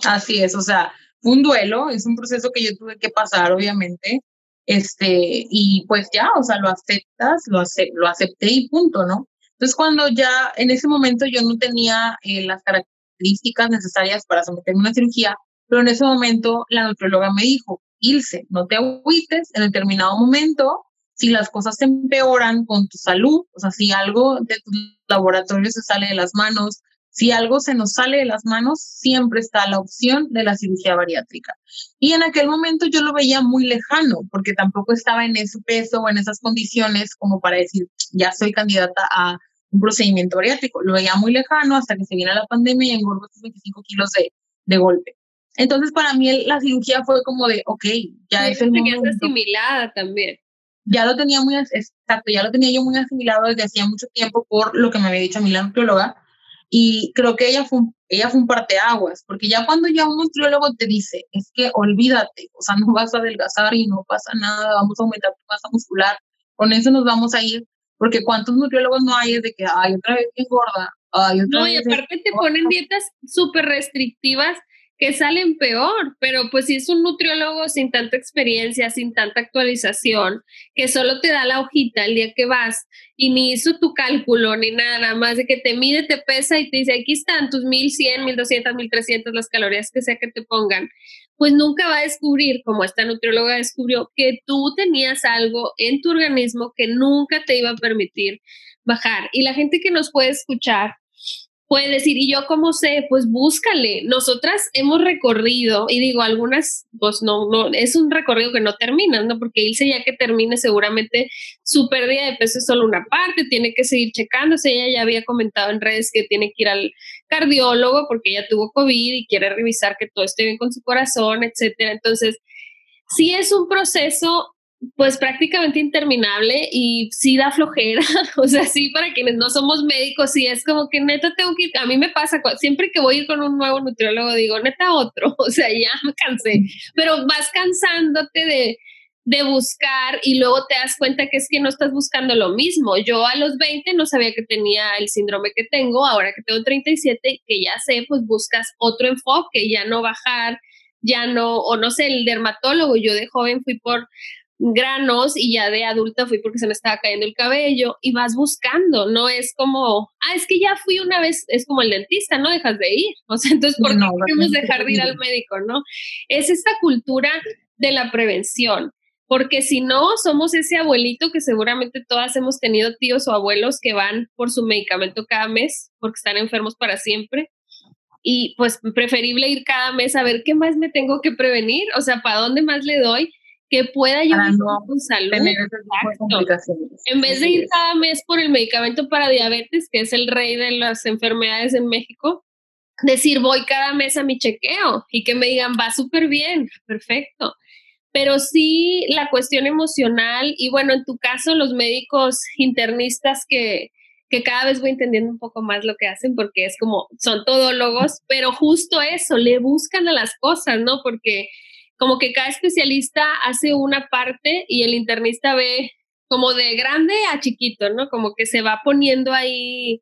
Así es, o sea, un duelo, es un proceso que yo tuve que pasar, obviamente, este, y pues ya, o sea, lo aceptas, lo, lo acepté y punto, ¿no? Entonces, cuando ya en ese momento yo no tenía eh, las características necesarias para someterme a una cirugía, pero en ese momento la nutrióloga me dijo, Ilse, no te agüites en determinado momento, si las cosas se empeoran con tu salud, o sea, si algo de tu laboratorio se sale de las manos, si algo se nos sale de las manos, siempre está la opción de la cirugía bariátrica. Y en aquel momento yo lo veía muy lejano, porque tampoco estaba en ese peso o en esas condiciones como para decir, ya soy candidata a un procedimiento bariátrico. Lo veía muy lejano hasta que se viene la pandemia y engordo estos 25 kilos de, de golpe. Entonces, para mí la cirugía fue como de, ok, ya es el momento. asimilada también. Ya lo tenía muy, exacto, ya lo tenía yo muy asimilado desde hacía mucho tiempo por lo que me había dicho a mí la nutrióloga. Y creo que ella fue, ella fue un parteaguas, porque ya cuando ya un nutriólogo te dice, es que olvídate, o sea, no vas a adelgazar y no pasa nada, vamos a aumentar tu masa muscular, con eso nos vamos a ir, porque cuántos nutriólogos no hay de que, ay, otra vez que engorda, ay, otra no, vez. y aparte te ponen dietas súper restrictivas que salen peor, pero pues si es un nutriólogo sin tanta experiencia, sin tanta actualización, que solo te da la hojita el día que vas y ni hizo tu cálculo ni nada, nada más de que te mide, te pesa y te dice, aquí están tus 1100, 1200, 1300, las calorías que sea que te pongan, pues nunca va a descubrir, como esta nutrióloga descubrió, que tú tenías algo en tu organismo que nunca te iba a permitir bajar. Y la gente que nos puede escuchar, puede decir, ¿y yo cómo sé? Pues búscale. Nosotras hemos recorrido, y digo, algunas, pues no, no, es un recorrido que no termina, ¿no? Porque Ilse ya que termine, seguramente su pérdida de peso es solo una parte, tiene que seguir checándose. Ella ya había comentado en redes que tiene que ir al cardiólogo porque ella tuvo COVID y quiere revisar que todo esté bien con su corazón, etcétera. Entonces, sí es un proceso pues prácticamente interminable y sí da flojera, o sea, sí para quienes no somos médicos, sí es como que neta tengo que ir, a mí me pasa, siempre que voy a ir con un nuevo nutriólogo digo, neta otro, o sea, ya me cansé, pero vas cansándote de, de buscar y luego te das cuenta que es que no estás buscando lo mismo. Yo a los 20 no sabía que tenía el síndrome que tengo, ahora que tengo 37, que ya sé, pues buscas otro enfoque, ya no bajar, ya no, o no sé, el dermatólogo, yo de joven fui por granos y ya de adulta fui porque se me estaba cayendo el cabello y vas buscando, no es como, ah, es que ya fui una vez, es como el dentista, no dejas de ir, o sea, entonces, ¿por qué no, queremos dejar de ir al médico, no? Es esta cultura de la prevención, porque si no, somos ese abuelito que seguramente todas hemos tenido tíos o abuelos que van por su medicamento cada mes porque están enfermos para siempre. Y pues preferible ir cada mes a ver qué más me tengo que prevenir, o sea, para dónde más le doy que pueda yo con salud. En vez de ir cada mes por el medicamento para diabetes, que es el rey de las enfermedades en México, decir voy cada mes a mi chequeo y que me digan va súper bien, perfecto. Pero sí la cuestión emocional y bueno, en tu caso los médicos internistas que, que cada vez voy entendiendo un poco más lo que hacen porque es como, son todólogos, pero justo eso, le buscan a las cosas, ¿no? Porque como que cada especialista hace una parte y el internista ve como de grande a chiquito, ¿no? Como que se va poniendo ahí,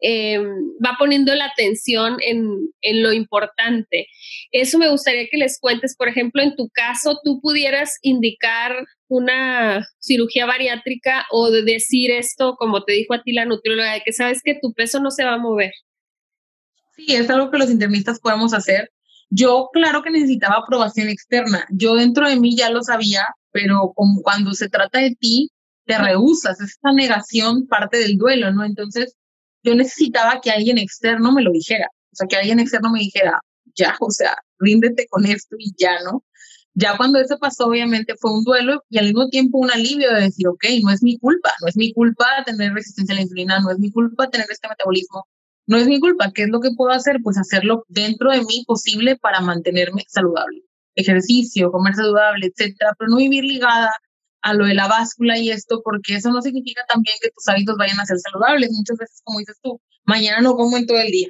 em, va poniendo la atención en, en, lo importante. Eso me gustaría que les cuentes, por ejemplo, en tu caso, tú pudieras indicar una cirugía bariátrica o de decir esto, como te dijo a ti la nutrióloga, de que sabes que tu peso no se va a mover. Sí, es algo que los internistas podemos hacer. Yo, claro que necesitaba aprobación externa. Yo dentro de mí ya lo sabía, pero como cuando se trata de ti, te rehusas. Esta negación parte del duelo, ¿no? Entonces, yo necesitaba que alguien externo me lo dijera. O sea, que alguien externo me dijera, ya, o sea, ríndete con esto y ya, ¿no? Ya cuando eso pasó, obviamente fue un duelo y al mismo tiempo un alivio de decir, ok, no es mi culpa, no es mi culpa tener resistencia a la insulina, no es mi culpa tener este metabolismo, no es mi culpa. ¿Qué es lo que puedo hacer? Pues hacerlo dentro de mí posible para mantenerme saludable. Ejercicio, comer saludable, etcétera, pero no vivir ligada a lo de la báscula y esto, porque eso no significa también que tus hábitos vayan a ser saludables. Muchas veces, como dices tú, mañana no como en todo el día.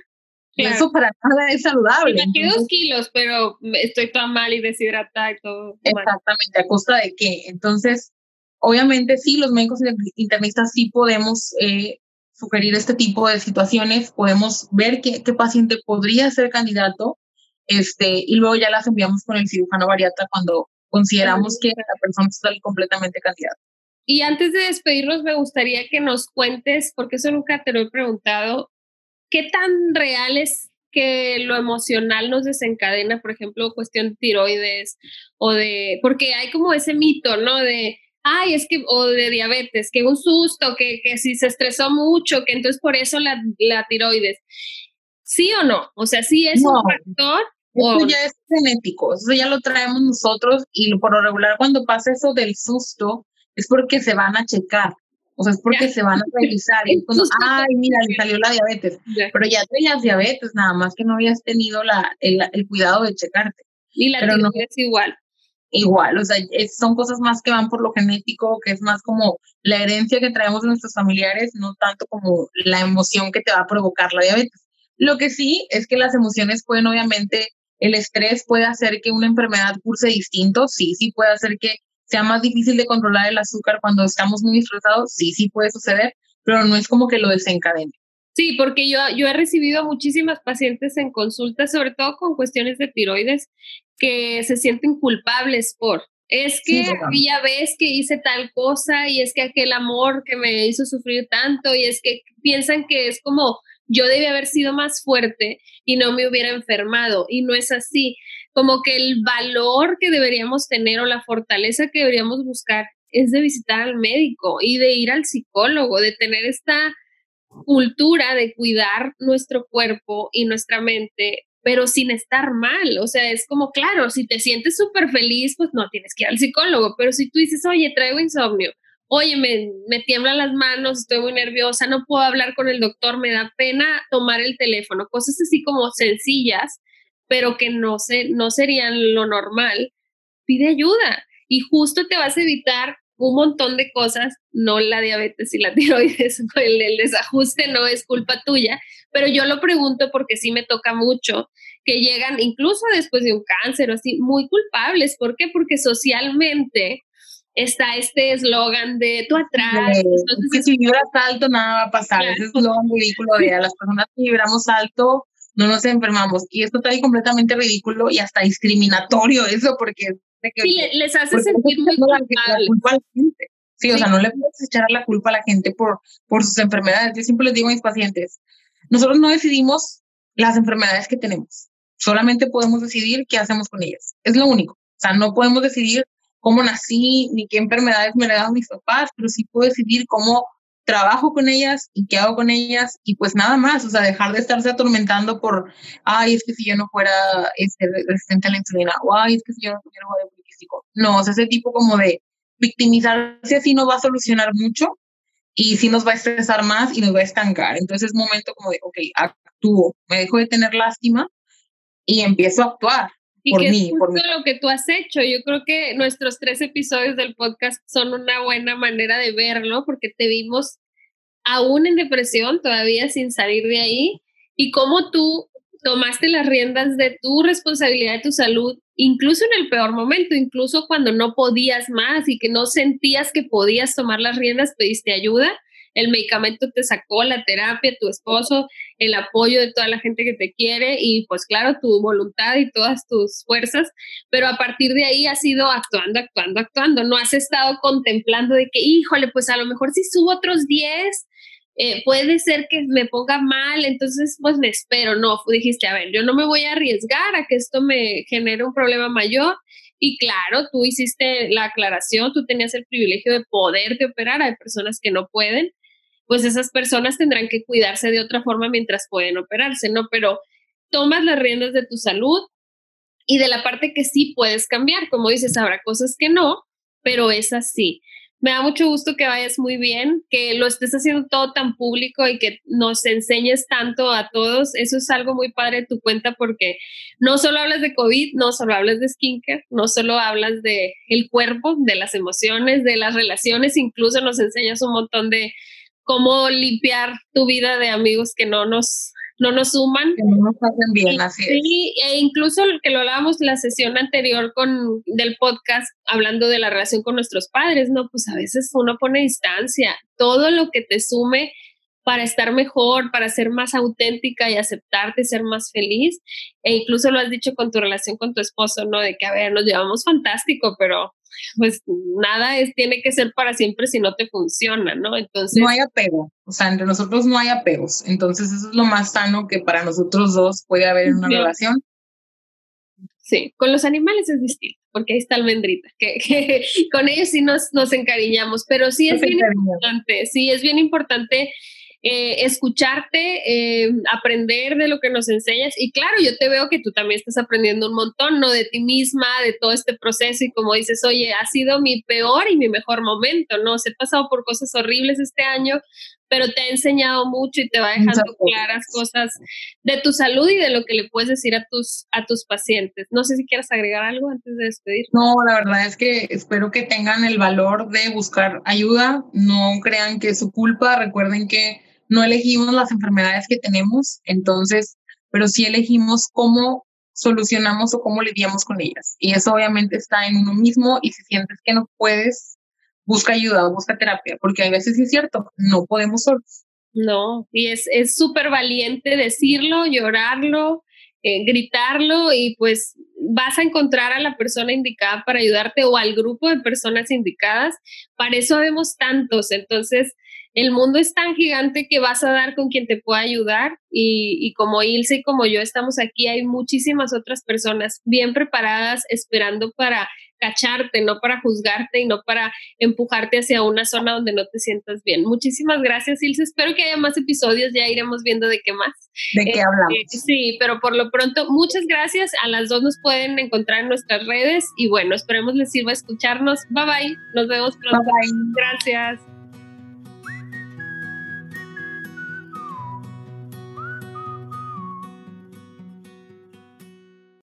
Eso para nada es saludable. Me dos kilos, pero estoy toda mal y deshidratada y todo. Exactamente, ¿a costa de qué? Entonces, obviamente sí, los médicos internistas sí podemos eh, sugerir este tipo de situaciones, podemos ver qué, qué paciente podría ser candidato este, y luego ya las enviamos con el cirujano bariatra cuando consideramos que la persona está completamente candidata. Y antes de despedirnos, me gustaría que nos cuentes, porque eso nunca te lo he preguntado, ¿qué tan real es que lo emocional nos desencadena, por ejemplo, cuestión de tiroides o de, porque hay como ese mito, ¿no? De, ay, es que, o de diabetes, que un susto, que, que si se estresó mucho, que entonces por eso la, la tiroides. ¿Sí o no? O sea, sí es un factor. Eso ya es genético, eso ya lo traemos nosotros y por lo regular cuando pasa eso del susto es porque se van a checar. O sea, es porque se van a revisar. Y cuando, ay, mira, le salió la diabetes. Pero ya tenías diabetes, nada más que no habías tenido la, el, el cuidado de checarte. Y la Pero no, es igual. Igual, o sea, son cosas más que van por lo genético, que es más como la herencia que traemos de nuestros familiares, no tanto como la emoción que te va a provocar la diabetes. Lo que sí es que las emociones pueden, obviamente, el estrés puede hacer que una enfermedad curse distinto, sí, sí puede hacer que sea más difícil de controlar el azúcar cuando estamos muy estresados, sí, sí puede suceder, pero no es como que lo desencadene. Sí, porque yo, yo he recibido muchísimas pacientes en consulta, sobre todo con cuestiones de tiroides, que se sienten culpables por, es que aquella vez que hice tal cosa y es que aquel amor que me hizo sufrir tanto y es que piensan que es como yo debía haber sido más fuerte y no me hubiera enfermado y no es así. Como que el valor que deberíamos tener o la fortaleza que deberíamos buscar es de visitar al médico y de ir al psicólogo, de tener esta cultura de cuidar nuestro cuerpo y nuestra mente, pero sin estar mal. O sea, es como, claro, si te sientes súper feliz, pues no tienes que ir al psicólogo, pero si tú dices, oye, traigo insomnio, oye, me, me tiemblan las manos, estoy muy nerviosa, no puedo hablar con el doctor, me da pena tomar el teléfono, cosas así como sencillas, pero que no, se, no serían lo normal, pide ayuda y justo te vas a evitar un montón de cosas, no la diabetes y la tiroides, el, el, desajuste no es culpa tuya, pero yo lo pregunto porque sí me toca mucho, que llegan incluso después de un cáncer o así, muy culpables. ¿Por qué? Porque socialmente está este eslogan de tú atrás. que si vibras alto nada va a pasar. Ese eslogan ridículo de a las personas que vibramos alto no nos enfermamos. Y esto está ahí completamente ridículo y hasta discriminatorio eso porque... sí, les hace sentir muy culpa a la gente. Sí, o sea, no le puedes echar la culpa a la gente por, por sus enfermedades. Yo siempre les digo a mis pacientes, nosotros no decidimos las enfermedades que tenemos. Solamente podemos decidir qué hacemos con ellas. Es lo único. O sea, no podemos decidir cómo nací, ni qué enfermedades me heredaron mis papás, pero sí puedo decidir cómo trabajo con ellas y qué hago con ellas y pues nada más, o sea, dejar de estarse atormentando por, ay, es que si yo no fuera este, resistente a la insulina, o ay, es que si yo no tuviera ovario poliquístico. No, o sea, ese tipo como de victimizarse así no va a solucionar mucho y sí nos va a estresar más y nos va a estancar. Entonces es momento como de, ok, actúo, me dejo de tener lástima y empiezo a actuar. Y que es lo que tú has hecho. Yo creo que nuestros tres episodios del podcast son una buena manera de verlo, porque te vimos aún en depresión, todavía sin salir de ahí, y cómo tú tomaste las riendas de tu responsabilidad de tu salud, incluso en el peor momento, incluso cuando no podías más y que no sentías que podías tomar las riendas, pediste ayuda el medicamento te sacó, la terapia, tu esposo, el apoyo de toda la gente que te quiere y pues claro, tu voluntad y todas tus fuerzas, pero a partir de ahí has ido actuando, actuando, actuando, no has estado contemplando de que, híjole, pues a lo mejor si subo otros 10, eh, puede ser que me ponga mal, entonces pues me espero, no, dijiste, a ver, yo no me voy a arriesgar a que esto me genere un problema mayor. Y claro, tú hiciste la aclaración, tú tenías el privilegio de poderte operar, hay personas que no pueden, pues esas personas tendrán que cuidarse de otra forma mientras pueden operarse, ¿no? Pero tomas las riendas de tu salud y de la parte que sí puedes cambiar, como dices, habrá cosas que no, pero es así. Me da mucho gusto que vayas muy bien, que lo estés haciendo todo tan público y que nos enseñes tanto a todos. Eso es algo muy padre de tu cuenta porque no solo hablas de COVID, no solo hablas de skincare, no solo hablas de el cuerpo, de las emociones, de las relaciones, incluso nos enseñas un montón de cómo limpiar tu vida de amigos que no nos, no nos suman. Que no nos hacen bien, así es. Sí, e incluso que lo hablábamos la sesión anterior con, del podcast, hablando de la relación con nuestros padres, ¿no? Pues a veces uno pone distancia. Todo lo que te sume para estar mejor, para ser más auténtica y aceptarte, ser más feliz. E incluso lo has dicho con tu relación con tu esposo, ¿no? De que, a ver, nos llevamos fantástico, pero pues nada es, tiene que ser para siempre si no te funciona, ¿no? Entonces... No hay apego, o sea, entre nosotros no hay apegos, entonces eso es lo más sano que para nosotros dos puede haber en una relación. Sí, con los animales es distinto, porque ahí está almendrita, que, que con ellos sí nos, nos encariñamos, pero sí es bien importante, sí es bien importante eh, escucharte, eh, aprender de lo que nos enseñas. Y claro, yo te veo que tú también estás aprendiendo un montón, ¿no? De ti misma, de todo este proceso y como dices, oye, ha sido mi peor y mi mejor momento, ¿no? Se he pasado por cosas horribles este año, pero te ha enseñado mucho y te va dejando claras cosas de tu salud y de lo que le puedes decir a tus, a tus pacientes. No sé si quieres agregar algo antes de despedir. No, la verdad es que espero que tengan el valor de buscar ayuda, no crean que es su culpa, recuerden que no elegimos las enfermedades que tenemos, entonces, pero sí elegimos cómo solucionamos o cómo lidiamos con ellas. Y eso obviamente está en uno mismo y si sientes que no puedes, busca ayuda o busca terapia, porque a veces es cierto, no podemos solos. No, y es súper valiente decirlo, llorarlo, eh, gritarlo y pues vas a encontrar a la persona indicada para ayudarte o al grupo de personas indicadas. Para eso vemos tantos, entonces el mundo es tan gigante que vas a dar con quien te pueda ayudar y, y, como Ilse y como yo estamos aquí, hay muchísimas otras personas bien preparadas esperando para cacharte, no para juzgarte y no para empujarte hacia una zona donde no te sientas bien. Muchísimas gracias, Ilse. Espero que haya más episodios, ya iremos viendo de qué más. De qué hablamos. Eh, sí, pero por lo pronto, muchas gracias. A las dos nos pueden encontrar en nuestras redes y bueno, esperemos les sirva escucharnos. Bye bye. Nos vemos pronto. Bye bye. Gracias.